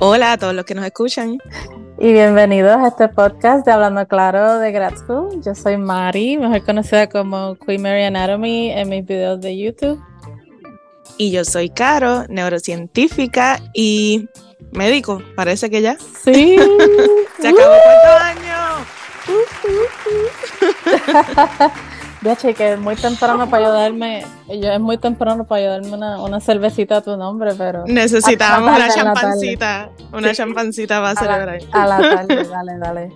Hola a todos los que nos escuchan. Y bienvenidos a este podcast de Hablando Claro de Grad School. Yo soy Mari, mejor conocida como Queen Mary Anatomy en mis videos de YouTube. Y yo soy Caro, neurocientífica y médico, parece que ya. Sí. Se acabó cuarto año. che, que es muy temprano para ayudarme. Yo es muy temprano para ayudarme una, una cervecita a tu nombre, pero. Necesitábamos una champancita. Una champancita para celebrar. A la tarde, dale, dale.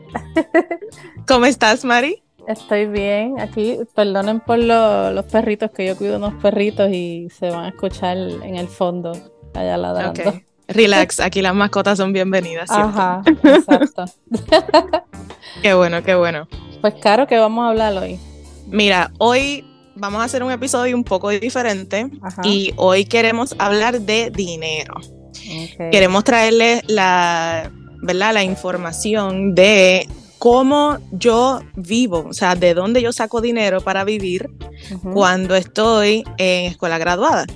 ¿Cómo estás, Mari? Estoy bien. Aquí, perdonen por los perritos, que yo cuido unos perritos y se van a escuchar en el fondo, allá ladrando. Okay. Relax, aquí las mascotas son bienvenidas. Ajá, exacto. qué bueno, qué bueno. Pues, Caro, ¿qué vamos a hablar hoy? Mira, hoy vamos a hacer un episodio un poco diferente y hoy queremos hablar de dinero. Queremos traerles la, ¿verdad? la información de cómo yo vivo, o sea, de dónde yo saco dinero para vivir cuando estoy en escuela graduada.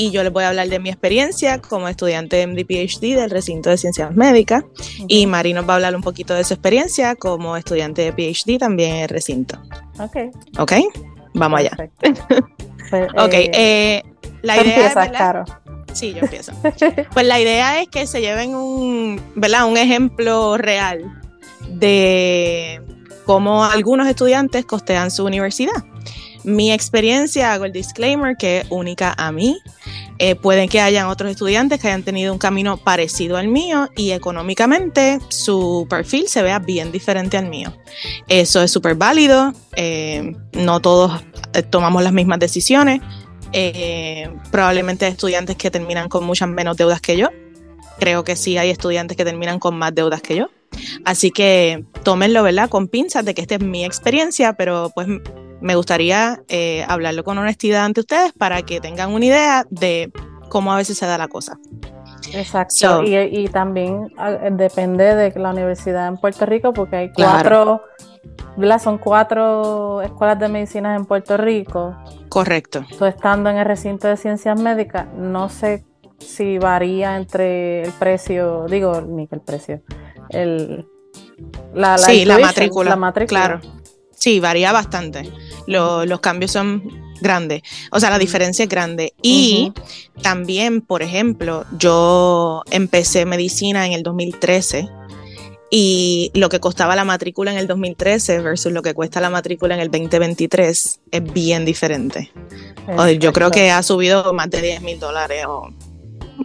Y yo les voy a hablar de mi experiencia como estudiante de MD-PhD del recinto de ciencias médicas. Y Mari nos va a hablar un poquito de su experiencia como estudiante de PhD también en el recinto. Ok. Ok, vamos allá. Pues, ok, eh, eh, la idea es. Claro. Sí, yo empiezo. pues la idea es que se lleven un, ¿verdad? un ejemplo real de cómo algunos estudiantes costean su universidad. Mi experiencia, hago el disclaimer, que es única a mí. Eh, pueden que hayan otros estudiantes que hayan tenido un camino parecido al mío y económicamente su perfil se vea bien diferente al mío. Eso es súper válido. Eh, no todos eh, tomamos las mismas decisiones. probablemente hay estudiantes que terminan con muchas menos deudas que yo. Creo que sí hay estudiantes que terminan con más deudas que yo. Así que tómenlo, ¿verdad? Con pinzas de que esta es mi experiencia, pero pues me gustaría eh, hablarlo con honestidad ante ustedes para que tengan una idea de cómo a veces se da la cosa. Exacto. y, también ah, depende de la universidad en Puerto Rico, porque hay cuatro, son cuatro escuelas de medicina en Puerto Rico. Correcto. Tú estando en el recinto de ciencias médicas, no sé si varía entre el precio, digo, ni que el precio, el, la, sí, la matrícula. La matrícula. Claro. Sí, varía bastante. Los cambios son grandes. O sea, la diferencia es grande. Y también, por ejemplo, yo empecé medicina en el 2013 y lo que costaba la matrícula en el 2013 versus lo que cuesta la matrícula en el 2023 es bien diferente. Yo creo que ha subido más de 10 mil dólares. O,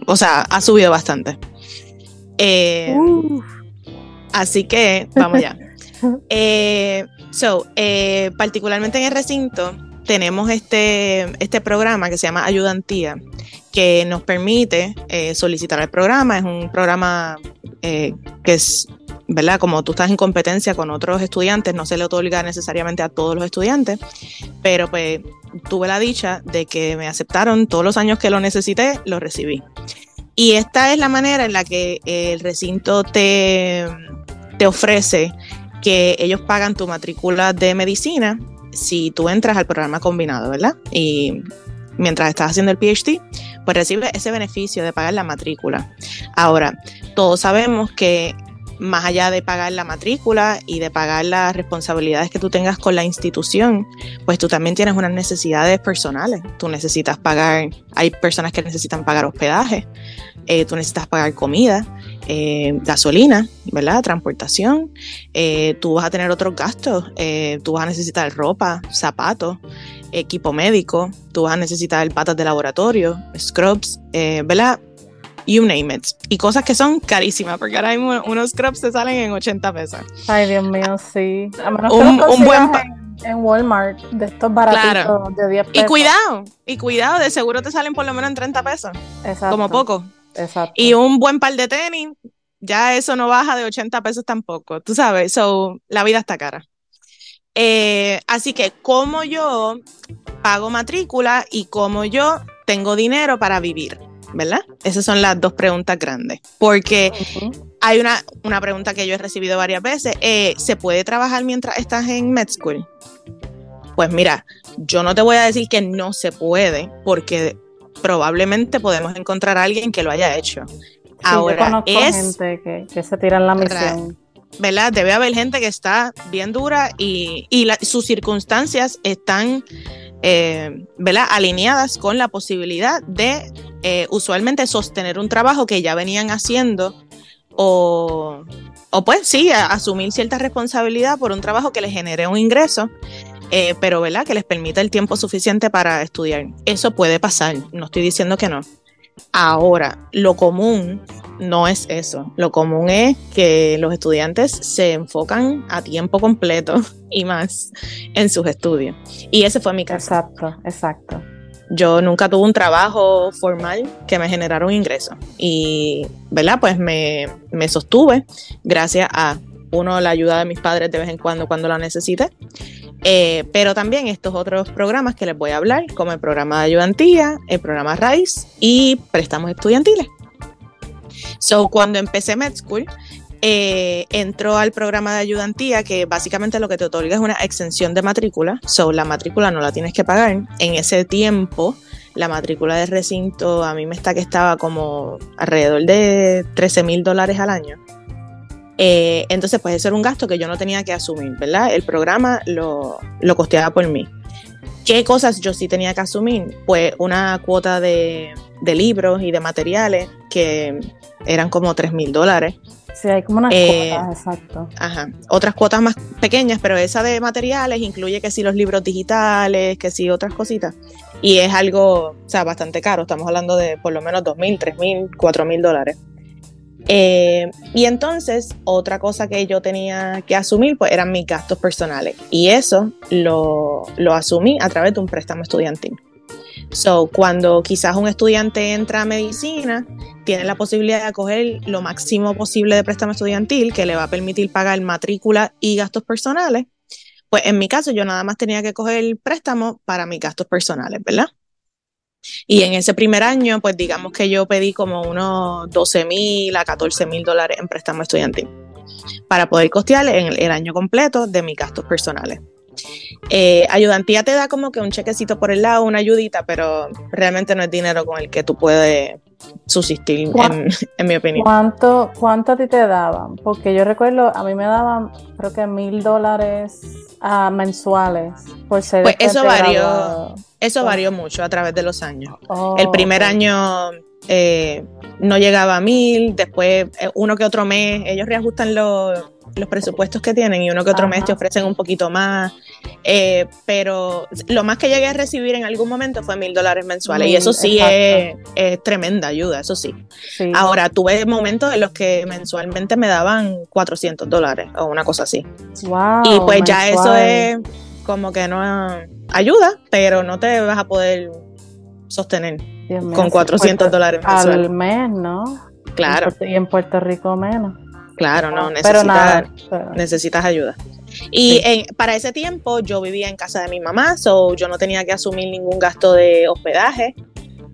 o sea, ha subido bastante. Eh, Así que vamos ya. eh, so, eh, particularmente en el recinto, tenemos este, este programa que se llama Ayudantía, que nos permite eh, solicitar el programa. Es un programa eh, que es, ¿verdad? Como tú estás en competencia con otros estudiantes, no se le otorga necesariamente a todos los estudiantes, pero pues tuve la dicha de que me aceptaron todos los años que lo necesité, lo recibí. Y esta es la manera en la que el recinto te, te ofrece que ellos pagan tu matrícula de medicina si tú entras al programa combinado, ¿verdad? Y mientras estás haciendo el PhD, pues recibes ese beneficio de pagar la matrícula. Ahora, todos sabemos que más allá de pagar la matrícula y de pagar las responsabilidades que tú tengas con la institución, pues tú también tienes unas necesidades personales. Tú necesitas pagar, hay personas que necesitan pagar hospedaje, eh, tú necesitas pagar comida, eh, gasolina, ¿verdad? Transportación, eh, tú vas a tener otros gastos, tú vas a necesitar ropa, zapatos, equipo médico, tú vas a necesitar patas de laboratorio, scrubs, ¿verdad? You name it. Y cosas que son carísimas, porque ahora mismo unos scrubs te salen en 80 pesos. Ay, Dios mío, sí. un, un buen en Walmart de estos baratitos de 10 pesos. Y cuidado, y cuidado, de seguro te salen por lo menos en 30 pesos. Exacto. Como poco. Exacto. Y un buen par de tenis, ya eso no baja de 80 pesos tampoco. Tú sabes, so, la vida está cara. Eh, así que, ¿cómo yo pago matrícula y cómo yo tengo dinero para vivir? ¿Verdad? Esas son las dos preguntas grandes. Porque hay una, una pregunta que yo he recibido varias veces. Eh, ¿Se puede trabajar mientras estás en med school? Pues mira, yo no te voy a decir que no se puede, porque probablemente podemos encontrar a alguien que lo haya hecho. Ahora es gente que, que se tira en la misión. ¿verdad? Debe haber gente que está bien dura y, sus circunstancias están, eh, ¿verdad? Alineadas con la posibilidad de eh, usualmente sostener un trabajo que ya venían haciendo o, o pues sí, asumir cierta responsabilidad por un trabajo que les genere un ingreso. Eh, pero ¿verdad? que les permita el tiempo suficiente para estudiar. Eso puede pasar, no estoy diciendo que no. Ahora, lo común no es eso. Lo común es que los estudiantes se enfocan a tiempo completo y más en sus estudios. Y ese fue mi caso. Exacto, exacto. Yo nunca tuve un trabajo formal que me generara un ingreso. Y, ¿verdad? Pues me, me sostuve gracias a, uno, la ayuda de mis padres de vez en cuando cuando la necesité eh, pero también estos otros programas que les voy a hablar, como el programa de ayudantía, el programa RAICE y préstamos estudiantiles. So, cuando empecé Med School, eh, entró al programa de ayudantía que básicamente lo que te otorga es una exención de matrícula. So, la matrícula no la tienes que pagar. En ese tiempo, la matrícula de recinto a mí me está que estaba como alrededor de 13 mil dólares al año. Eh, entonces, pues eso era un gasto que yo no tenía que asumir, ¿verdad? El programa lo, lo costeaba por mí. ¿Qué cosas yo sí tenía que asumir? Pues una cuota de, libros y de materiales que eran como 3 mil dólares. Sí, hay como unas eh, cuotas, exacto. Ajá. Otras cuotas más pequeñas, pero esa de materiales incluye que sí los libros digitales, que sí otras cositas. Y es algo, o sea, bastante caro. Estamos hablando de por lo menos 2 mil, 3 mil, 4 mil dólares. Eh, y entonces, otra cosa que yo tenía que asumir, pues eran mis gastos personales. Y eso lo, lo asumí a través de un préstamo estudiantil. So, cuando quizás un estudiante entra a medicina, tiene la posibilidad de coger lo máximo posible de préstamo estudiantil que le va a permitir pagar matrícula y gastos personales. Pues en mi caso, yo nada más tenía que coger el préstamo para mis gastos personales, ¿verdad? Y en ese primer año, pues digamos que yo pedí como unos 12 mil a 14 mil dólares en préstamo estudiantil para poder costear el, el año completo de mis gastos personales. Eh, ayudantía te da como que un chequecito por el lado, una ayudita, pero realmente no es dinero con el que tú puedes subsistir, en, mi opinión. ¿Cuánto, ¿Cuánto a ti te daban? Porque yo recuerdo, a mí me daban creo que mil dólares ah, mensuales por ser... Pues eso varió, eso varió mucho a través de los años. Oh, el primer año eh, no llegaba a mil, después eh, uno que otro mes, ellos reajustan los los presupuestos que tienen y uno que otro mes te ofrecen un poquito más. Eh, pero lo más que llegué a recibir en algún momento fue mil dólares mensuales y eso sí es, tremenda ayuda, eso sí. Ahora, tuve momentos en los que mensualmente me daban 400 dólares o una cosa así. y pues ya eso es como que no ayuda, pero no te vas a poder sostener con 400 dólares mensuales. Al mes, ¿no? Claro. Y en Puerto Rico menos. Claro, no, necesitas, necesitas ayuda. Y para ese tiempo yo vivía en casa de mi mamá, so yo no tenía que asumir ningún gasto de hospedaje,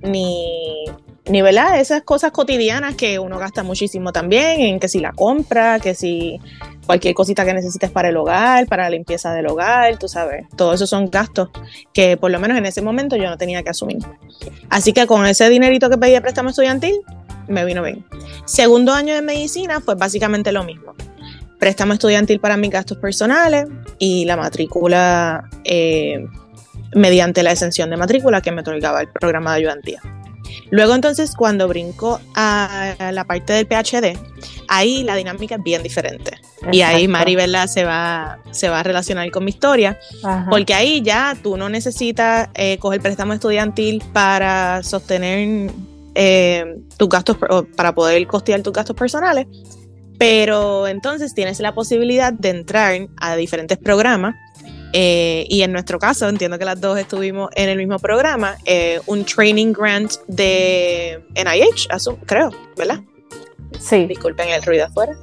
ni, ni ¿verdad? esas cosas cotidianas que uno gasta muchísimo también, en que si la compra, que si cualquier cosita que necesites para el hogar, para la limpieza del hogar, tú sabes, todos esos son gastos que por lo menos en ese momento yo no tenía que asumir. Así que con ese dinerito que pedí de préstamo estudiantil, me vino bien. Segundo año de medicina, pues básicamente lo mismo. Préstamo estudiantil para mis gastos personales y la matrícula eh, mediante la exención de matrícula que me otorgaba el programa de ayudantía. Luego entonces cuando brinco a la parte del PhD, ahí la dinámica es bien diferente. Y ahí Maribel se va, se va a relacionar con mi historia, porque ahí ya tú no necesitas eh, coger préstamo estudiantil para sostener eh, tus gastos, para poder costear tus gastos personales, pero entonces tienes la posibilidad de entrar a diferentes programas. Eh, y en nuestro caso, entiendo que las dos estuvimos en el mismo programa, eh, un training grant de NIH, creo, ¿verdad? Sí. Disculpen el ruido afuera.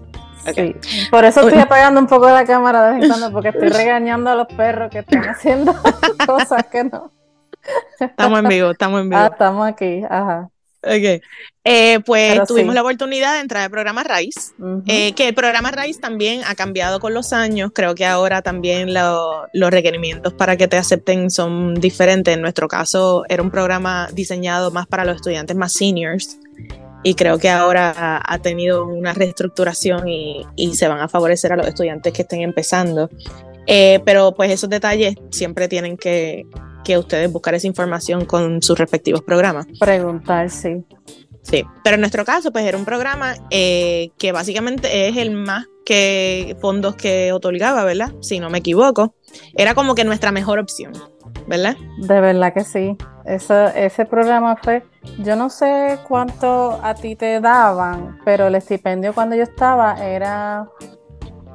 Sí. Por eso estoy apagando un poco la cámara de vez en cuando, porque estoy regañando a los perros que están haciendo cosas que no. Estamos en vivo, estamos en vivo. Ah, estamos aquí, ajá. Ok. Eh, pues tuvimos la oportunidad de entrar al programa RAICE, eh, que el programa RAICE también ha cambiado con los años. Creo que ahora también los requerimientos para que te acepten son diferentes. En nuestro caso, era un programa diseñado más para los estudiantes más seniors y creo que ahora ha, tenido una reestructuración y, se van a favorecer a los estudiantes que estén empezando. Eh, pero pues esos detalles siempre tienen que, que ustedes buscar esa información con sus respectivos programas. Preguntar, sí. Sí, pero en nuestro caso, pues era un programa eh, que básicamente es el más que fondos que otorgaba, ¿verdad? Si no me equivoco. Era como que nuestra mejor opción, ¿verdad? De verdad que sí. ese programa fue, yo no sé cuánto a ti te daban, pero el estipendio cuando yo estaba era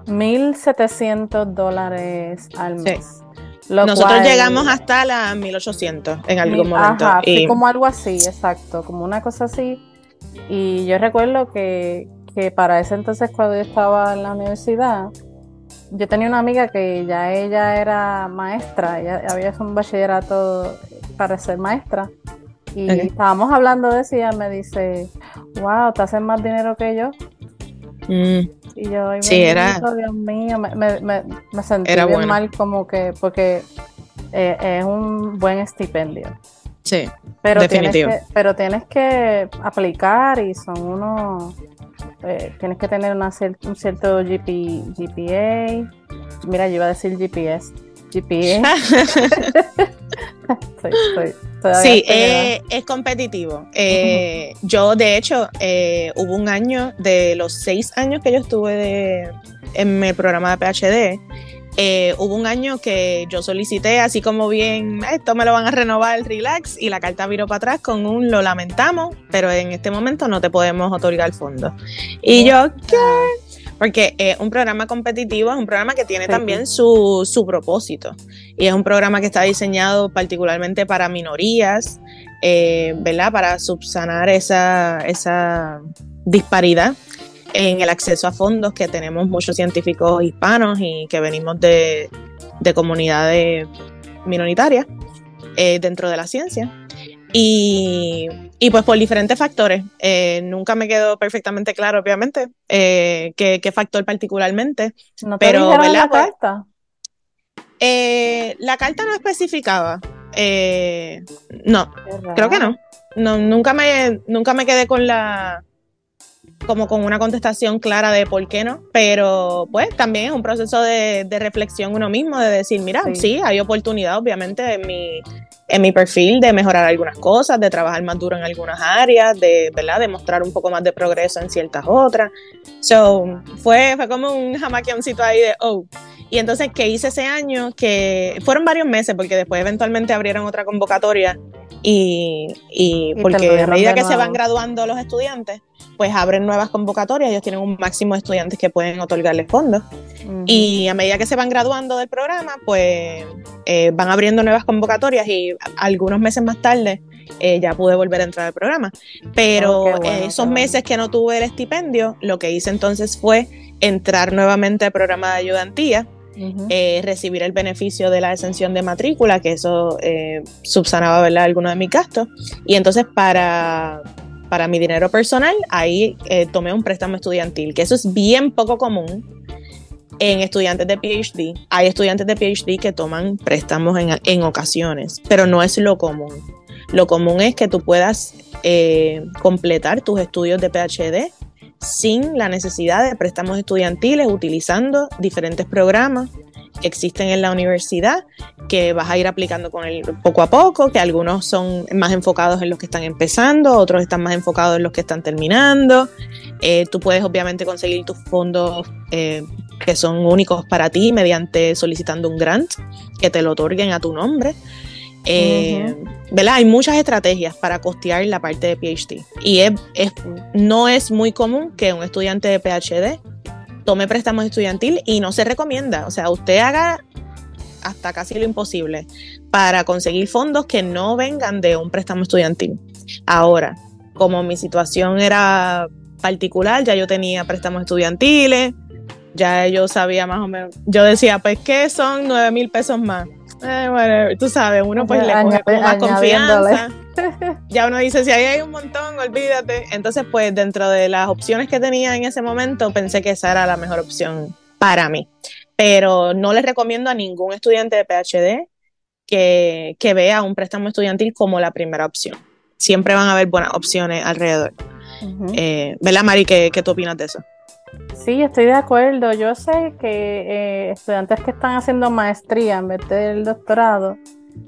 1.700 dólares al mes. Nosotros llegamos hasta las 1800 en algún momento. Ajá, y... como algo así, exacto, como una cosa así. Y yo recuerdo que, para ese entonces, cuando yo estaba en la universidad, yo tenía una amiga que ya ella era maestra, ella había hecho un bachillerato para ser maestra. Y estábamos hablando de eso y ella me dice, wow, te hacen más dinero que yo. Mm. Y yo, sí, era... Dios mío, me, me, me sentí bien mal como que, porque eh, es un buen estipendio. Sí, pero definitivo. Tienes que, pero tienes que aplicar y son unos... Eh, tienes que tener una, un cierto GP, GPA. Mira, yo iba a decir GPS. GPA. sí, eh, es competitivo. Eh, yo, de hecho, eh, hubo un año de los seis años que yo estuve en mi programa de PhD. hubo un año que yo solicité, así como bien, esto me lo van a renovar, el relax, y la carta viró para atrás con un lo lamentamos, pero en este momento no te podemos otorgar el fondo. Y yo, ¿qué? Porque es un programa competitivo, es un programa que tiene también su, su, propósito y es un programa que está diseñado particularmente para minorías, eh, ¿verdad? Para subsanar esa, esa disparidad en el acceso a fondos que tenemos muchos científicos hispanos y que venimos de, de comunidades minoritarias eh, dentro de la ciencia. Y, y pues por diferentes factores. Eh, nunca me quedó perfectamente claro, obviamente, eh, qué, factor particularmente. ¿No te pero la pues, carta? Eh, la carta no especificaba. no, creo que no. no. Nunca me, nunca me quedé con la como con una contestación clara de por qué no, pero pues también es un proceso de, reflexión uno mismo, de decir, mira, sí hay oportunidad obviamente en mi, en mi perfil de mejorar algunas cosas, de trabajar más duro en algunas áreas, de, ¿verdad? de mostrar un poco más de progreso en ciertas otras. So, fue, fue como un jamaquioncito ahí de, oh. Y entonces, ¿qué hice ese año? Que fueron varios meses, porque después eventualmente abrieron otra convocatoria y, y, porque a medida que se van graduando los estudiantes, pues abren nuevas convocatorias, ellos tienen un máximo de estudiantes que pueden otorgarles fondos. Y a medida que se van graduando del programa, pues eh, van abriendo nuevas convocatorias y algunos meses más tarde eh, ya pude volver a entrar al programa. Pero oh, esos meses que no tuve el estipendio, lo que hice entonces fue entrar nuevamente al programa de ayudantía. Eh, recibir el beneficio de la exención de matrícula, que eso subsanaba ¿verdad? algunos de mis gastos. Y entonces para, para mi dinero personal, ahí eh, tomé un préstamo estudiantil, que eso es bien poco común en estudiantes de PhD. Hay estudiantes de PhD que toman préstamos en, ocasiones, pero no es lo común. Lo común es que tú puedas eh, completar tus estudios de PhD sin la necesidad de préstamos estudiantiles, utilizando diferentes programas que existen en la universidad, que vas a ir aplicando con él poco a poco, que algunos son más enfocados en los que están empezando, otros están más enfocados en los que están terminando. Eh, tú puedes obviamente conseguir tus fondos eh, que son únicos para ti mediante solicitando un grant que te lo otorguen a tu nombre. Eh, ¿verdad? Hay muchas estrategias para costear la parte de PhD y es, no es muy común que un estudiante de PhD tome préstamos estudiantil y no se recomienda. O sea, usted haga hasta casi lo imposible para conseguir fondos que no vengan de un préstamo estudiantil. Ahora, como mi situación era particular, ya yo tenía préstamos estudiantiles, ya yo sabía más o menos, yo decía, pues, ¿qué son nueve mil pesos más? Eh, bueno, tú sabes, uno pues le coge más confianza. ya uno dice, si ahí hay un montón, olvídate. Entonces, pues dentro de las opciones que tenía en ese momento, pensé que esa era la mejor opción para mí. Pero no les recomiendo a ningún estudiante de PhD que, que vea un préstamo estudiantil como la primera opción. Siempre van a haber buenas opciones alrededor. ¿Verdad, Mari? ¿Qué, ¿Qué tú opinas de eso? Sí, estoy de acuerdo. Yo sé que eh, estudiantes que están haciendo maestría en vez del doctorado,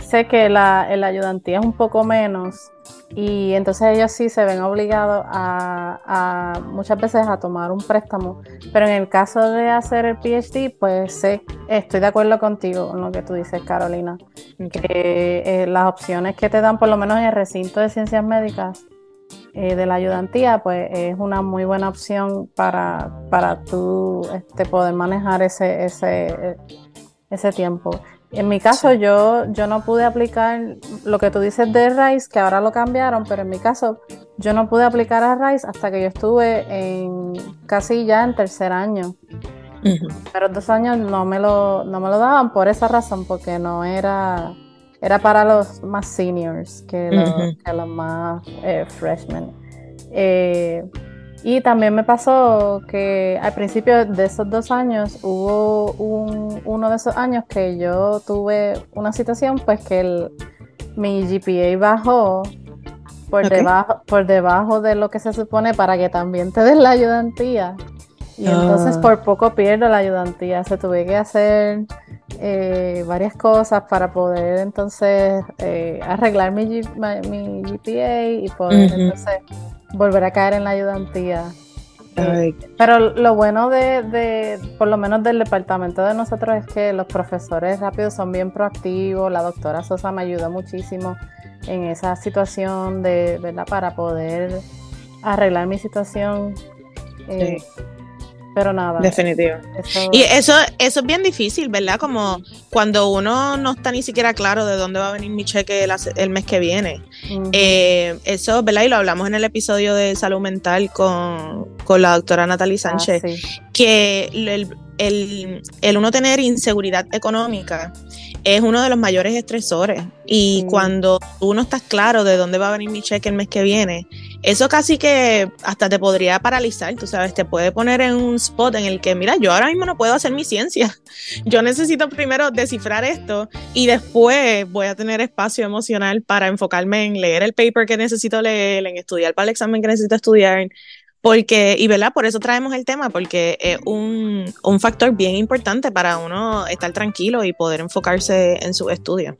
sé que la, la ayudantía es un poco menos y entonces ellos sí se ven obligados a, muchas veces a tomar un préstamo. Pero en el caso de hacer el PhD, pues sé, estoy de acuerdo contigo con lo que tú dices, Carolina, que eh, las opciones que te dan, por lo menos en el recinto de ciencias médicas, eh, de la ayudantía, pues es una muy buena opción para, para tú este, poder manejar ese, ese, ese tiempo. En mi caso, yo, yo no pude aplicar lo que tú dices de RISE, que ahora lo cambiaron, pero en mi caso, yo no pude aplicar a RISE hasta que yo estuve en casi ya en tercer año. Pero dos años no me, lo, no me lo daban por esa razón, porque no era era para los más seniors que los, más eh, freshmen. Eh, y también me pasó que al principio de esos dos años hubo uno de esos años que yo tuve una situación pues que el, mi GPA bajó por, debajo, por debajo de lo que se supone para que también te den la ayudantía. Y entonces ah. por poco pierdo la ayudantía. Se tuve que hacer eh, varias cosas para poder entonces eh, arreglar mi, mi, GPA y poder entonces volver a caer en la ayudantía. Eh, pero lo bueno de, por lo menos del departamento de nosotros, es que los profesores rápidos son bien proactivos. La doctora Sosa me ayudó muchísimo en esa situación de, ¿verdad? Para poder arreglar mi situación. Sí. Pero nada. Definitivo. Y eso, eso es bien difícil, ¿verdad? Como cuando uno no está ni siquiera claro de dónde va a venir mi cheque el, mes que viene. Eh, eso, ¿verdad? Y lo hablamos en el episodio de salud mental con, la doctora Natalie ah, Sánchez, que el, el, uno tener inseguridad económica es uno de los mayores estresores. Y cuando tú no estás claro de dónde va a venir mi cheque el mes que viene, eso casi que hasta te podría paralizar, tú sabes, te puede poner en un spot en el que, mira, yo ahora mismo no puedo hacer mi ciencia. Yo necesito primero descifrar esto y después voy a tener espacio emocional para enfocarme en leer el paper que necesito leer, en estudiar para el examen que necesito estudiar. Porque, y verdad, por eso traemos el tema, porque es un, un factor bien importante para uno estar tranquilo y poder enfocarse en su estudio.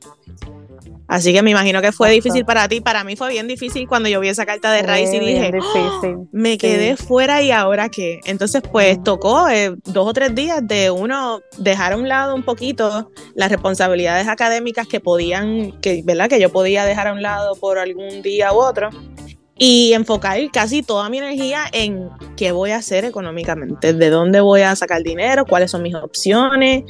Así que me imagino que fue difícil para ti. Para mí fue bien difícil cuando yo vi esa carta de Rice y dije, ¡Oh! me quedé fuera y ahora qué. Entonces, pues tocó eh, dos o tres días de uno dejar a un lado un poquito las responsabilidades académicas que podían, que, ¿verdad? Que yo podía dejar a un lado por algún día u otro y enfocar casi toda mi energía en qué voy a hacer económicamente, de dónde voy a sacar dinero, cuáles son mis opciones,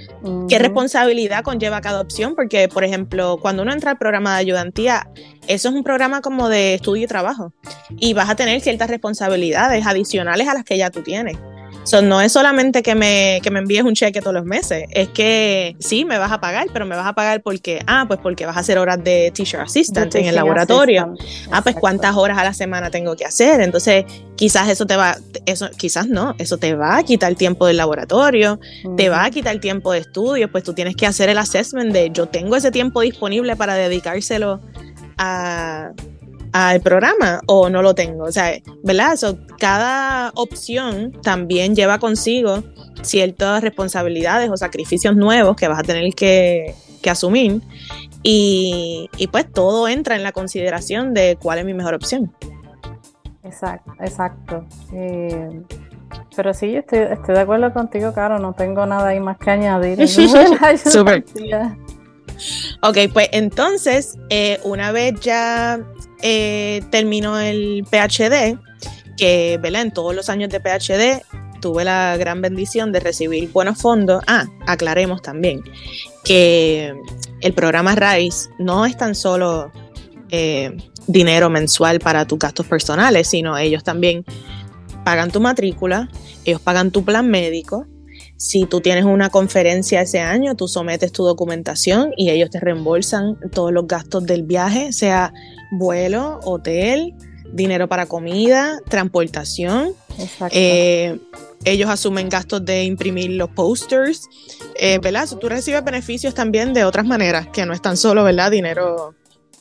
qué responsabilidad conlleva cada opción, porque por ejemplo, cuando uno entra al programa de ayudantía, eso es un programa como de estudio y trabajo y vas a tener ciertas responsabilidades adicionales a las que ya tú tienes no es solamente que me, que me envíes un cheque todos los meses, es que sí, me vas a pagar, pero me vas a pagar porque, ah, pues porque vas a hacer horas de teacher assistant en el laboratorio. Ah, pues cuántas horas a la semana tengo que hacer. Entonces, quizás eso te va, eso, quizás no, eso te va a quitar tiempo del laboratorio, te va a quitar tiempo de estudio, pues tú tienes que hacer el assessment de yo tengo ese tiempo disponible para dedicárselo a al programa o no lo tengo. O sea, ¿verdad? cada opción también lleva consigo ciertas responsabilidades o sacrificios nuevos que vas a tener que, asumir. Y, pues todo entra en la consideración de cuál es mi mejor opción. Exacto, exacto. Eh, pero sí, estoy, estoy de acuerdo contigo, Caro, no tengo nada ahí más que añadir. Súper. ok, pues entonces, eh, una vez ya eh, terminó el PhD, que ¿verdad? en todos los años de PhD tuve la gran bendición de recibir buenos fondos. Ah, aclaremos también que el programa RISE no es tan solo eh, dinero mensual para tus gastos personales, sino ellos también pagan tu matrícula, ellos pagan tu plan médico. Si tú tienes una conferencia ese año, tú sometes tu documentación y ellos te reembolsan todos los gastos del viaje, sea vuelo, hotel, dinero para comida, transportación. Eh, ellos asumen gastos de imprimir los posters, eh, ¿verdad? Tú recibes beneficios también de otras maneras, que no es tan solo, ¿verdad? Dinero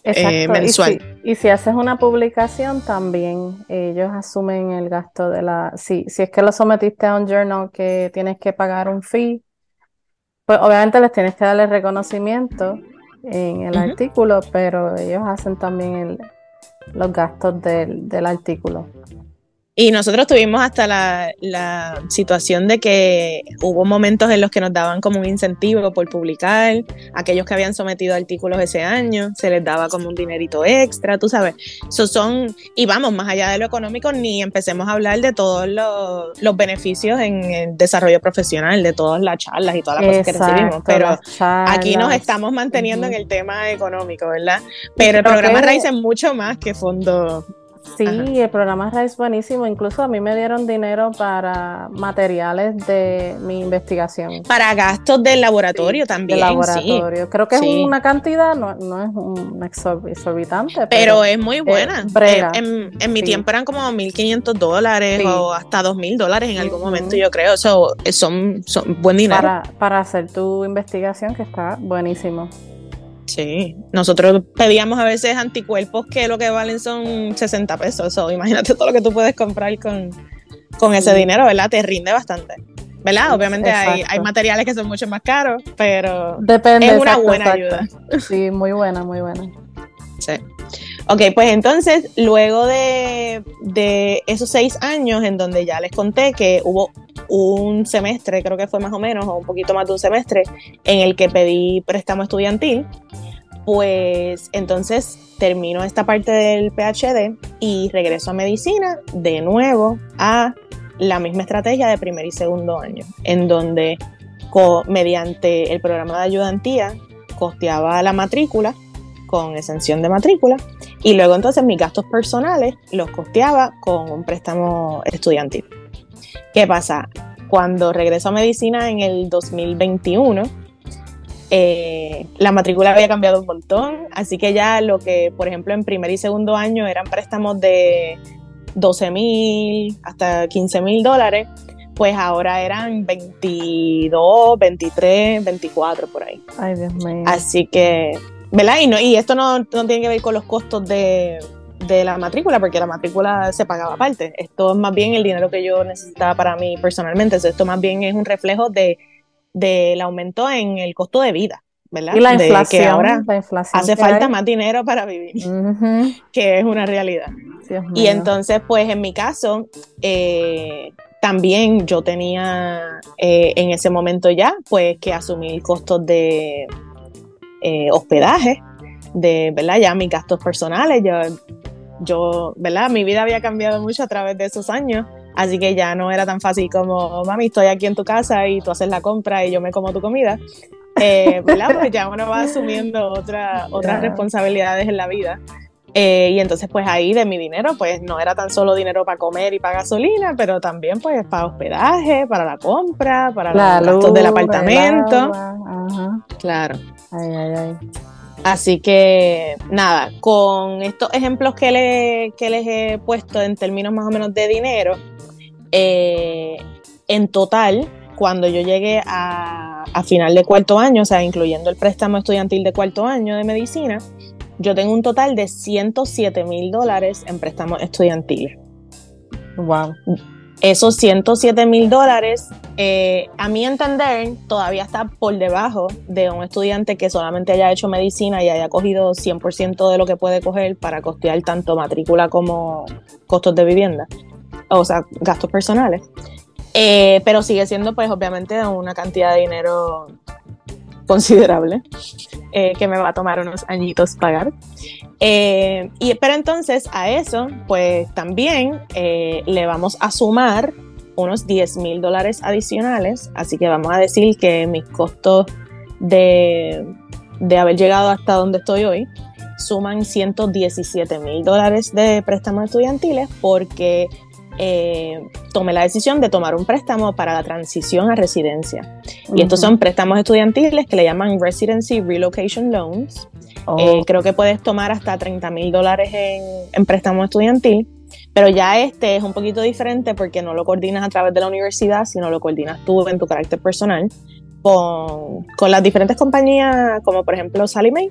eh, mensual. Y si, haces una publicación, también ellos asumen el gasto de la... Si, si es que lo sometiste a un journal que tienes que pagar un fee, pues obviamente les tienes que darle reconocimiento en el artículo, pero ellos hacen también los gastos del, del artículo. Y nosotros tuvimos hasta la, situación de que hubo momentos en los que nos daban como un incentivo por publicar, aquellos que habían sometido artículos ese año, se les daba como un dinerito extra, tú sabes. Eso son, y vamos, más allá de lo económico, ni empecemos a hablar de todos los, beneficios en el desarrollo profesional, de todas las charlas y todas las cosas que recibimos. Pero aquí nos estamos manteniendo en el tema económico, ¿verdad? Pero el programa Raíz es mucho más que fondo Sí, el programa es buenísimo. Incluso a mí me dieron dinero para materiales de mi investigación. Para gastos del laboratorio también. Del laboratorio. Creo que es una cantidad, no, es un exorbitante. Pero, es muy buena. Eh, en, mi tiempo eran como 1.500 dólares o hasta 2.000 dólares en algún momento, yo creo. Eso son, son buen dinero. Para, para hacer tu investigación, que está buenísimo. Sí, nosotros pedíamos a veces anticuerpos que lo que valen son 60 pesos. O imagínate todo lo que tú puedes comprar con, con ese dinero, ¿verdad? Te rinde bastante. ¿Verdad? Obviamente hay, hay, materiales que son mucho más caros, pero Depende, es una buena ayuda. Sí, muy buena, muy buena. Sí. Ok, pues entonces, luego de, de, esos seis años en donde ya les conté que hubo un semestre, creo que fue más o menos, o un poquito más de un semestre, en el que pedí préstamo estudiantil, pues entonces termino esta parte del PhD y regreso a medicina de nuevo a la misma estrategia de primer y segundo año, en donde mediante el programa de ayudantía costeaba la matrícula con exención de matrícula y luego entonces mis gastos personales los costeaba con un préstamo estudiantil. ¿Qué pasa? Cuando regreso a medicina en el 2021, eh, la matrícula había cambiado un montón, así que ya lo que, por ejemplo, en primer y segundo año eran préstamos de 12 mil hasta 15 mil dólares, pues ahora eran 22, 23, 24 por ahí. Ay, Dios mío. Así que, ¿verdad? Y, no, y esto no, no tiene que ver con los costos de, de la matrícula, porque la matrícula se pagaba aparte. Esto es más bien el dinero que yo necesitaba para mí personalmente. esto más bien es un reflejo de del aumento en el costo de vida, ¿verdad? Y la inflación. que ahora hace falta más dinero para vivir, que es una realidad. Y entonces, pues en mi caso, eh, también yo tenía eh, en ese momento ya, pues que asumir costos de eh, hospedaje, de, ¿verdad? Ya mis gastos personales, yo yo, ¿verdad? Mi vida había cambiado mucho a través de esos años, así que ya no era tan fácil como, mami, estoy aquí en tu casa y tú haces la compra y yo me como tu comida. Eh, ¿verdad? Pues ya uno va asumiendo otra, otras responsabilidades en la vida. Eh, y entonces, pues ahí de mi dinero, pues no era tan solo dinero para comer y para gasolina, pero también pues para hospedaje, para la compra, para la los gastos del apartamento. Claro. Ay, ay, ay. Así que nada, con estos ejemplos que, les he puesto en términos más o menos de dinero, eh, en total, cuando yo llegué a, final de cuarto año, o sea, incluyendo el préstamo estudiantil de cuarto año de medicina, yo tengo un total de 107 mil dólares en préstamos estudiantiles. Wow esos 107 mil dólares, eh, a mi entender, todavía está por debajo de un estudiante que solamente haya hecho medicina y haya cogido 100% de lo que puede coger para costear tanto matrícula como costos de vivienda, o sea, gastos personales. Eh, pero sigue siendo, pues, obviamente, una cantidad de dinero considerable eh, que me va a tomar unos añitos pagar. Eh, y, pero entonces a eso, pues también eh, le vamos a sumar unos 10 mil dólares adicionales, así que vamos a decir que mis costos de, de haber llegado hasta donde estoy hoy suman 117 mil dólares de préstamos estudiantiles porque eh, tomé la decisión de tomar un préstamo para la transición a residencia. Y estos son préstamos estudiantiles que le llaman Residency Relocation Loans. Oh. Eh, creo que puedes tomar hasta 30 mil dólares en, préstamo estudiantil, pero ya este es un poquito diferente porque no lo coordinas a través de la universidad, sino lo coordinas tú en tu carácter personal con, con las diferentes compañías, como por ejemplo Sally Mae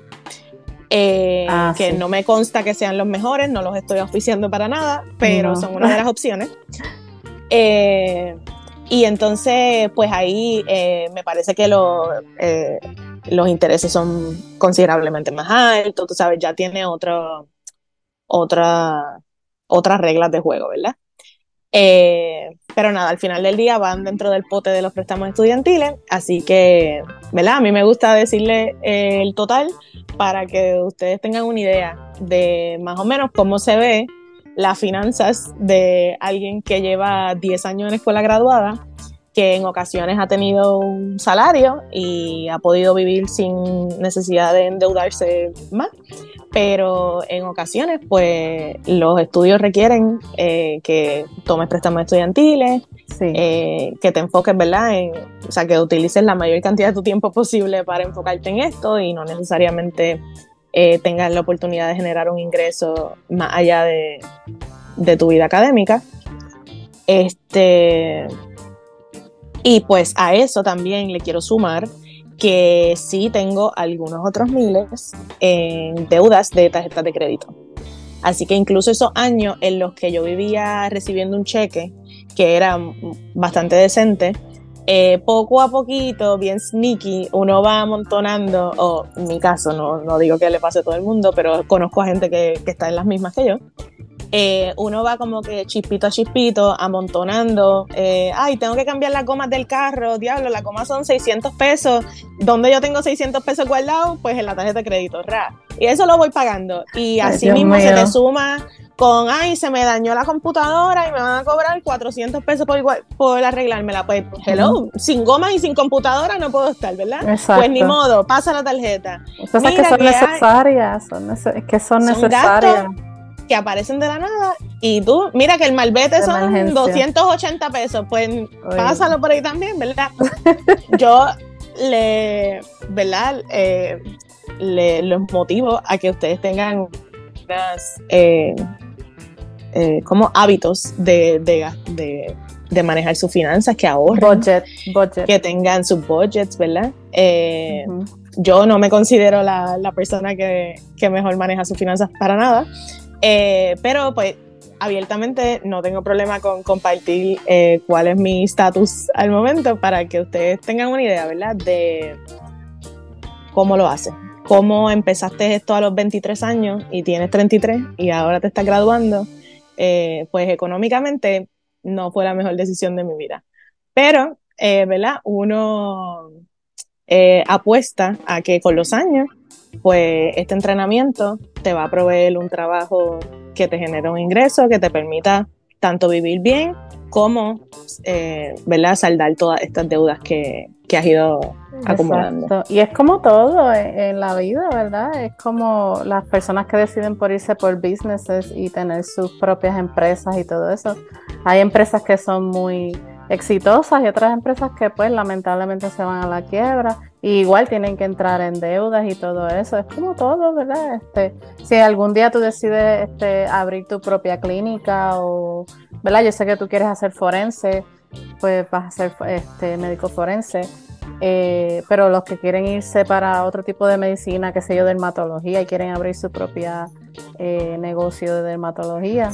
eh, ah, que no me consta que sean los mejores, no los estoy oficiando para nada, pero son una de las opciones. Eh, y entonces, pues ahí eh, me parece que los intereses son considerablemente más altos, tú sabes, ya tiene otro, otra, otras reglas de juego, ¿verdad? Eh, pero nada, al final del día van dentro del pote de los préstamos estudiantiles, así que, ¿verdad? A mí me gusta decirle eh, el total para que ustedes tengan una idea de más o menos cómo se ve las finanzas de alguien que lleva 10 años en escuela graduada, que en ocasiones ha tenido un salario y ha podido vivir sin necesidad de endeudarse más pero en ocasiones, pues los estudios requieren eh, que tomes préstamos estudiantiles, eh, que te enfoques, ¿verdad? En, o sea, que utilices la mayor cantidad de tu tiempo posible para enfocarte en esto y no necesariamente eh, tengas la oportunidad de generar un ingreso más allá de, de tu vida académica. Este, y pues a eso también le quiero sumar que sí tengo algunos otros miles en deudas de tarjetas de crédito. Así que incluso esos años en los que yo vivía recibiendo un cheque, que era bastante decente, eh, poco a poquito, bien sneaky, uno va amontonando, o en mi caso, no, no digo que le pase a todo el mundo, pero conozco a gente que, que está en las mismas que yo, eh, uno va como que chispito a chispito, amontonando. Eh, ay, tengo que cambiar las gomas del carro, diablo, las gomas son 600 pesos. ¿Dónde yo tengo 600 pesos guardados? Pues en la tarjeta de crédito, ra. Y eso lo voy pagando. Y así mismo se te suma con, ay, se me dañó la computadora y me van a cobrar 400 pesos por, por arreglármela. Pues, hello, sin gomas y sin computadora no puedo estar, ¿verdad? Pues ni modo, pasa la tarjeta. Cosas que son necesarias, son que son necesarias que aparecen de la nada y tú, mira que el malvete son 280 pesos, pues pásalo por ahí también, ¿verdad? Yo le, ¿verdad? Eh, le, los motivo a que ustedes tengan eh, eh, como hábitos de, de, de, manejar sus finanzas, que ahorren, budget, budget. que tengan sus budgets, ¿verdad? Yo no me considero la, la persona que, que mejor maneja sus finanzas para nada. Eh, pero pues abiertamente no tengo problema con compartir eh, cuál es mi estatus al momento para que ustedes tengan una idea, ¿verdad? De cómo lo haces. Cómo empezaste esto a los 23 años y tienes 33 y ahora te estás graduando. Eh, pues económicamente no fue la mejor decisión de mi vida. Pero, ¿verdad? Uno apuesta a que con los años pues este entrenamiento te va a proveer un trabajo que te genere un ingreso, que te permita tanto vivir bien como, eh, ¿verdad?, saldar todas estas deudas que, has ido acumulando. Y es como todo en, la vida, ¿verdad? Es como las personas que deciden por irse por businesses y tener sus propias empresas y todo eso. Hay empresas que son muy exitosas y otras empresas que pues lamentablemente se van a la quiebra igual tienen que entrar en deudas y todo eso. Es como todo, ¿verdad? Este, si algún día tú decides este, abrir tu propia clínica o, ¿verdad? Yo sé que tú quieres hacer forense, pues vas a ser este, médico forense. Eh, pero los que quieren irse para otro tipo de medicina, que sé yo, dermatología, y quieren abrir su propia eh, negocio de dermatología,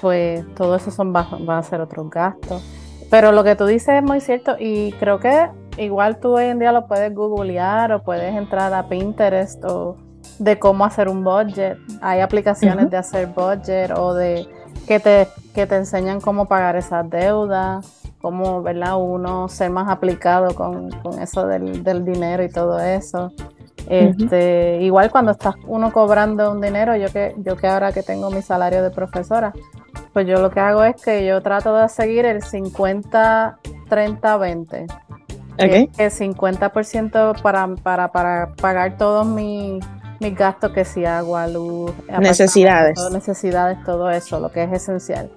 pues todo eso son, van a ser otros gastos. Pero lo que tú dices es muy cierto y creo que igual tú hoy en día lo puedes googlear o puedes entrar a Pinterest o de cómo hacer un budget. Hay aplicaciones de hacer budget o de que te, que te enseñan cómo pagar esas deudas, cómo ¿verdad? uno ser más aplicado con, eso del, dinero y todo eso. Este, Igual cuando estás uno cobrando un dinero, yo que, yo que ahora que tengo mi salario de profesora, pues yo lo que hago es que yo trato de seguir el 50, 30, 20. Okay. El 50% para, para, para pagar todos mis, mis gastos, que si agua, luz, necesidades. necesidades, todo eso, lo que es esencial.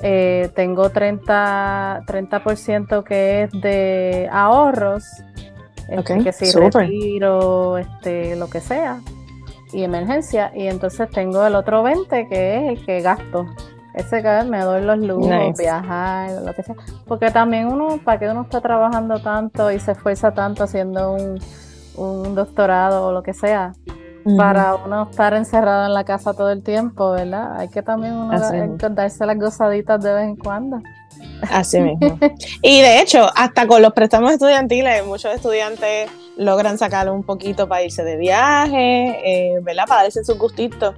Eh, tengo 30%, 30 que es de ahorros, este, que si retiro, este, lo que sea, y emergencia. Y entonces tengo el otro 20 que es el que gasto. Ese que me doy los lujos, viajar, lo que sea. Porque también uno, para que uno está trabajando tanto y se esfuerza tanto haciendo un, doctorado o lo que sea, para uno estar encerrado en la casa todo el tiempo, ¿verdad? Hay que también uno darse las gozaditas de vez en cuando. Así mismo. y de hecho, hasta con los préstamos estudiantiles, muchos estudiantes logran sacar un poquito para irse de viaje, eh, ¿verdad? Para darse sus gustitos.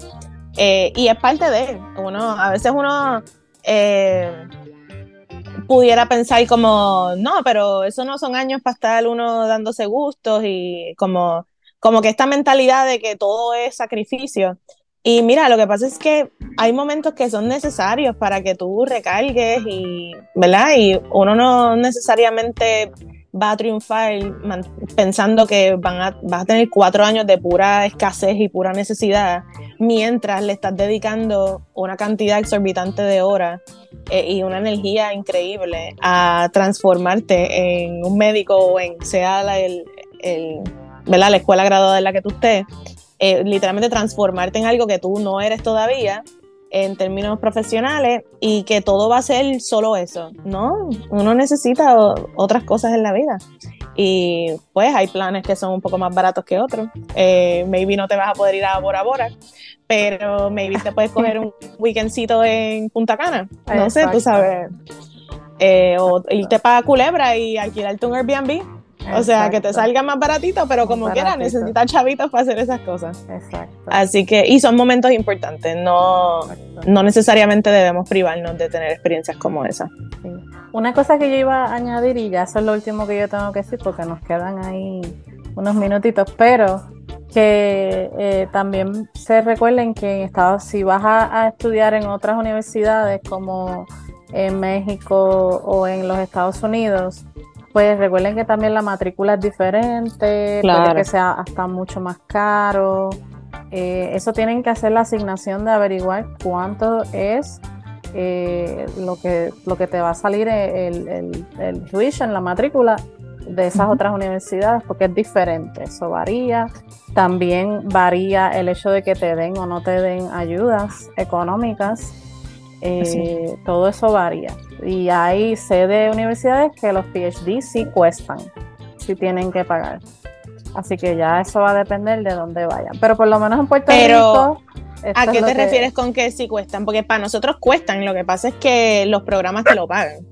Eh, y es parte de uno, a veces uno eh, pudiera pensar como, no, pero eso no son años para estar uno dándose gustos y como, como que esta mentalidad de que todo es sacrificio. Y mira, lo que pasa es que hay momentos que son necesarios para que tú recargues y, ¿verdad? Y uno no necesariamente va a triunfar pensando que van a, vas a tener cuatro años de pura escasez y pura necesidad, mientras le estás dedicando una cantidad exorbitante de horas eh, y una energía increíble a transformarte en un médico o en sea la, el, la escuela graduada en la que tú estés eh, literalmente transformarte en algo que tú no eres todavía en términos profesionales y que todo va a ser solo eso. No, uno necesita otras cosas en la vida. Y pues hay planes que son un poco más baratos que otros. Eh, maybe no te vas a poder ir a Bora Bora, pero maybe te puedes coger un weekendcito en Punta Cana. No sé, tú sabes. Eh, o irte para Culebra y alquilarte un Airbnb o sea, que te salga más baratito, pero como quieras, necesitas chavitos para hacer esas cosas. Exacto. Así que, y son momentos importantes, no, no necesariamente debemos privarnos de tener experiencias como esa. Una cosa que yo iba a añadir, y ya eso es lo último que yo tengo que decir, porque nos quedan ahí unos minutitos, pero que eh, también se recuerden que en Estados si vas a estudiar en otras universidades como en México o en los Estados Unidos, pues recuerden que también la matrícula es diferente, puede que sea hasta mucho más caro. Eh, eso tienen que hacer la asignación de averiguar cuánto es eh, lo, que, lo que te va a salir el, el, el tuition, la matrícula de esas otras universidades, porque es diferente, eso varía. También varía el hecho de que te den o no te den ayudas económicas. Eh, todo eso varía. Y hay sede universidades que los PhD sí cuestan, sí tienen que pagar. Así que ya eso va a depender de dónde vayan. Pero por lo menos en Puerto Rico. ¿A qué te refieres con que sí cuestan? Porque para nosotros cuestan, lo que pasa es que los programas te lo pagan.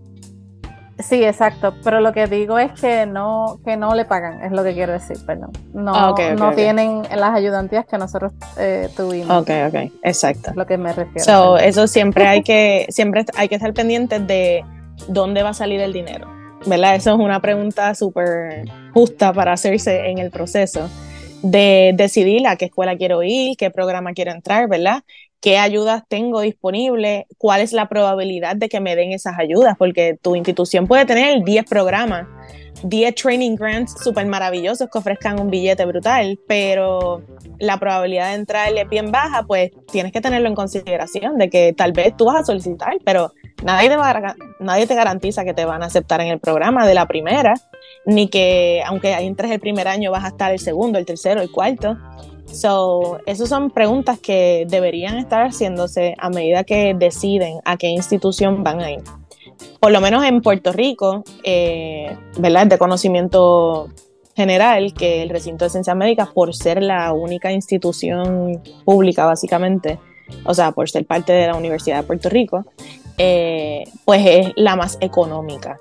Sí, exacto, pero lo que digo es que no que no le pagan, es lo que quiero decir, perdón. No, ah, no tienen las ayudantías que nosotros eh, tuvimos. Ok, ok, exacto. lo que me refiero. eso siempre hay que siempre hay que estar pendientes de dónde va a salir el dinero, ¿verdad? Eso es una pregunta súper justa para hacerse en el proceso de decidir a qué escuela quiero ir, qué programa quiero entrar, ¿verdad? Qué ayudas tengo disponibles, cuál es la probabilidad de que me den esas ayudas, porque tu institución puede tener 10 programas, 10 training grants súper maravillosos que ofrezcan un billete brutal, pero la probabilidad de entrar es bien baja, pues tienes que tenerlo en consideración de que tal vez tú vas a solicitar, pero nadie te, nadie te garantiza que te van a aceptar en el programa de la primera, ni que aunque entres el primer año vas a estar el segundo, el tercero, el cuarto. So, esas son preguntas que deberían estar haciéndose a medida que deciden a qué institución van a ir. Por lo menos en Puerto Rico, eh, ¿verdad? de conocimiento general que el recinto de ciencias médicas, por ser la única institución pública, básicamente, o sea, por ser parte de la Universidad de Puerto Rico, eh, pues es la más económica.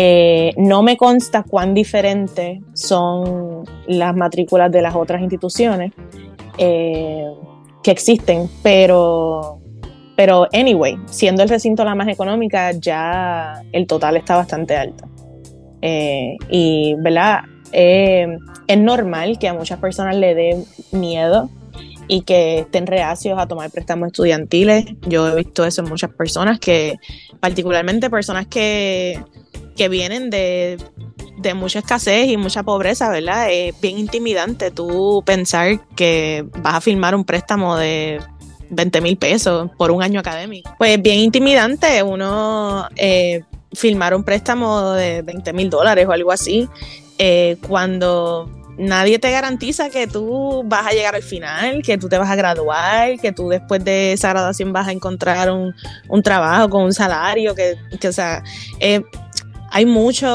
Eh, no me consta cuán diferentes son las matrículas de las otras instituciones eh, que existen, pero, pero anyway, siendo el recinto la más económica, ya el total está bastante alto. Eh, y, ¿verdad? es normal que a muchas personas le dé miedo y que estén reacios a tomar préstamos estudiantiles. Yo he visto eso en muchas personas que, particularmente personas que que vienen de, mucha escasez y mucha pobreza, ¿verdad? Es bien intimidante tú pensar que vas a firmar un préstamo de 20 mil pesos por un año académico. Pues es bien intimidante uno eh, firmar un préstamo de 20 mil dólares o algo así eh, cuando nadie te garantiza que tú vas a llegar al final, que tú te vas a graduar, que tú después de esa graduación vas a encontrar un, trabajo con un salario, que, que o sea, eh, hay mucha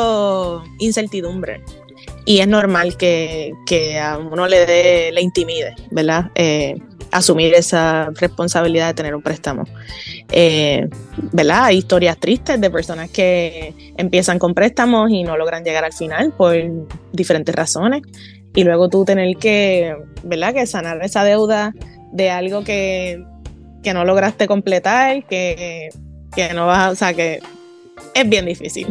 incertidumbre. y es normal que, a uno le dé, le intimide, ¿verdad? Eh, asumir esa responsabilidad de tener un préstamo. Eh, ¿Verdad? Hay historias tristes de personas que empiezan con préstamos y no logran llegar al final por diferentes razones. Y luego tú tener que, ¿verdad? Que sanar esa deuda de algo que, no lograste completar, que, que no vas, o sea, que es bien difícil.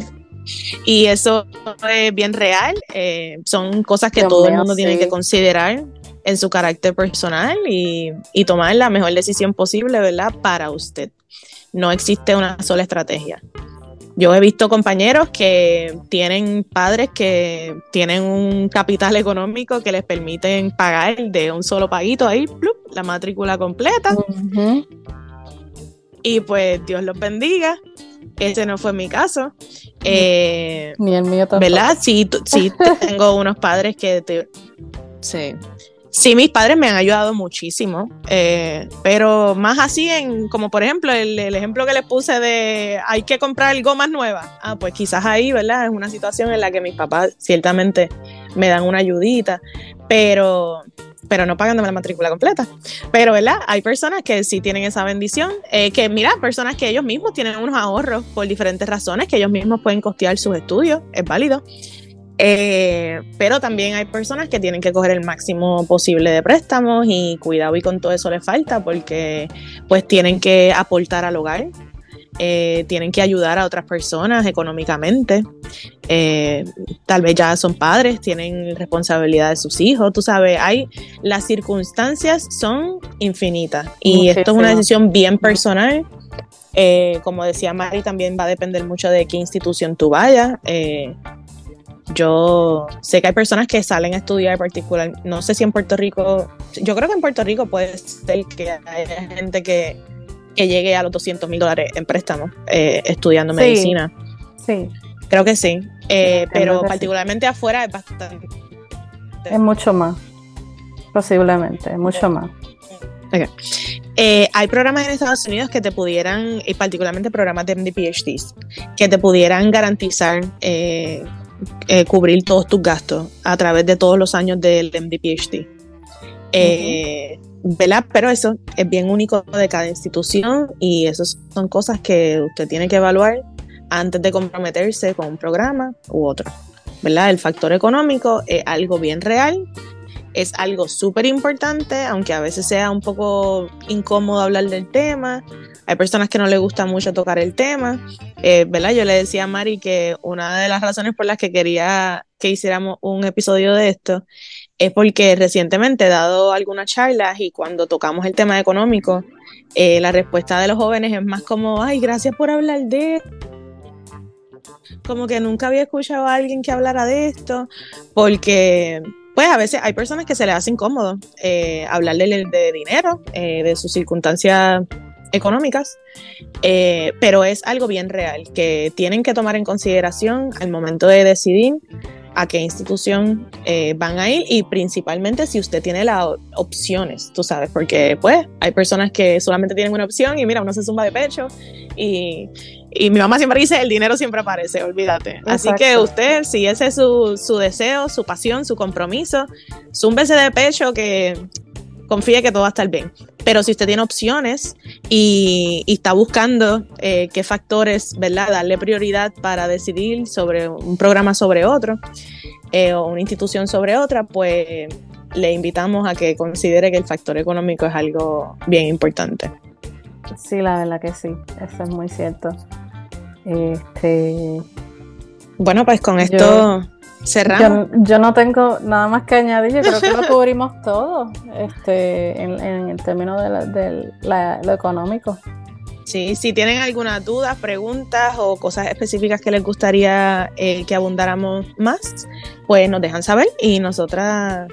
Y eso es bien real, eh, son cosas que todo el mundo tiene que considerar en su carácter personal y, tomar la mejor decisión posible, ¿verdad? Para usted. No existe una sola estrategia. Yo he visto compañeros que tienen padres que tienen un capital económico que les permiten pagar de un solo paguito ahí, la matrícula completa. Y pues Dios los bendiga. Ese no fue mi caso. Eh, Ni el mío tampoco. ¿Verdad? Sí, sí tengo unos padres que te, sí, Sí, mis padres me han ayudado muchísimo, eh, pero más así en, como por ejemplo, el, ejemplo que les puse de hay que comprar gomas nuevas. Ah, pues quizás ahí, ¿verdad? Es una situación en la que mis papás ciertamente me dan una ayudita, pero, pero no pagan la matrícula completa. Pero, ¿verdad? Hay personas que sí tienen esa bendición, eh, que mira, personas que ellos mismos tienen unos ahorros por diferentes razones, que ellos mismos pueden costear sus estudios, es válido. Eh, pero también hay personas que tienen que coger el máximo posible de préstamos y cuidado y con todo eso les falta porque pues tienen que aportar al hogar, eh, tienen que ayudar a otras personas económicamente, eh, tal vez ya son padres, tienen responsabilidad de sus hijos, tú sabes, hay las circunstancias son infinitas y esto es una decisión bien personal. como decía Mari, también va a depender mucho de qué institución tú vayas. Yo sé que hay personas que salen a estudiar particular, no sé si en Puerto Rico, yo creo que en Puerto Rico puede ser que haya gente que, llegue a los 200 mil dólares en préstamos eh, estudiando medicina. Sí. Creo que sí, eh, pero particularmente afuera es bastante. Es mucho más, posiblemente, es mucho más. Eh, hay programas en Estados Unidos que te pudieran, y particularmente programas de MD PhDs, que te pudieran garantizar eh, eh, cubrir todos tus gastos a través de todos los años del MD-PhD. Eh, Pero eso es bien único de cada institución y esas son cosas que usted tiene que evaluar antes de comprometerse con un programa u otro. ¿verdad? El factor económico es algo bien real, es algo súper importante, aunque a veces sea un poco incómodo hablar del tema, hay personas que no les gusta mucho tocar el tema, eh, ¿verdad? Yo le decía a Mari que una de las razones por las que quería que hiciéramos un episodio de esto es porque recientemente he dado algunas charlas y cuando tocamos el tema económico, eh, la respuesta de los jóvenes es más como, ay, gracias por hablar de. Como que nunca había escuchado a alguien que hablara de esto, porque pues a veces hay personas que se les hace incómodo eh, hablar de, dinero, de sus circunstancias económicas, eh, pero es algo bien real que tienen que tomar en consideración al momento de decidir a qué institución eh, van a ir y principalmente si usted tiene las opciones, tú sabes, porque pues hay personas que solamente tienen una opción y mira, uno se zumba de pecho y, y mi mamá siempre dice, el dinero siempre aparece, olvídate. Así que usted, si ese es su, su deseo, su pasión, su compromiso, zúmbese de pecho que confíe que todo va a estar bien. Pero si usted tiene opciones y, está buscando eh, qué factores, ¿verdad?, darle prioridad para decidir sobre un programa sobre otro eh, o una institución sobre otra, pues le invitamos a que considere que el factor económico es algo bien importante. Sí, la verdad que sí, eso es muy cierto. Este, bueno, pues con esto Cerramos. Yo, no tengo nada más que añadir, yo creo que lo cubrimos todo este, en, el término de, lo económico. Sí, si tienen alguna duda, preguntas o cosas específicas que les gustaría eh, que abundáramos más, pues nos dejan saber y nosotras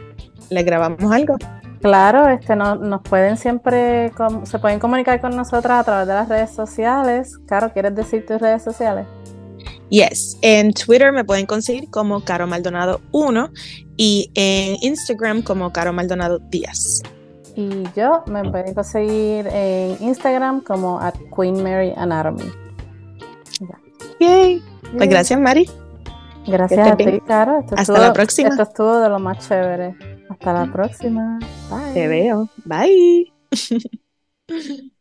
les grabamos algo. Claro, este, no, nos pueden siempre, se pueden comunicar con nosotras a través de las redes sociales. Caro, ¿quieres decir tus redes sociales? Yes, en Twitter me pueden conseguir como Caro Maldonado 1 y en Instagram como Caro Maldonado 10. Y yo me pueden conseguir en Instagram como at Queen Mary Anatomy. Yay. Pues gracias, Mari. Gracias a ti, Cara. Hasta la próxima. Esto estuvo de lo más chévere. Hasta la próxima. Bye. Te veo. Bye.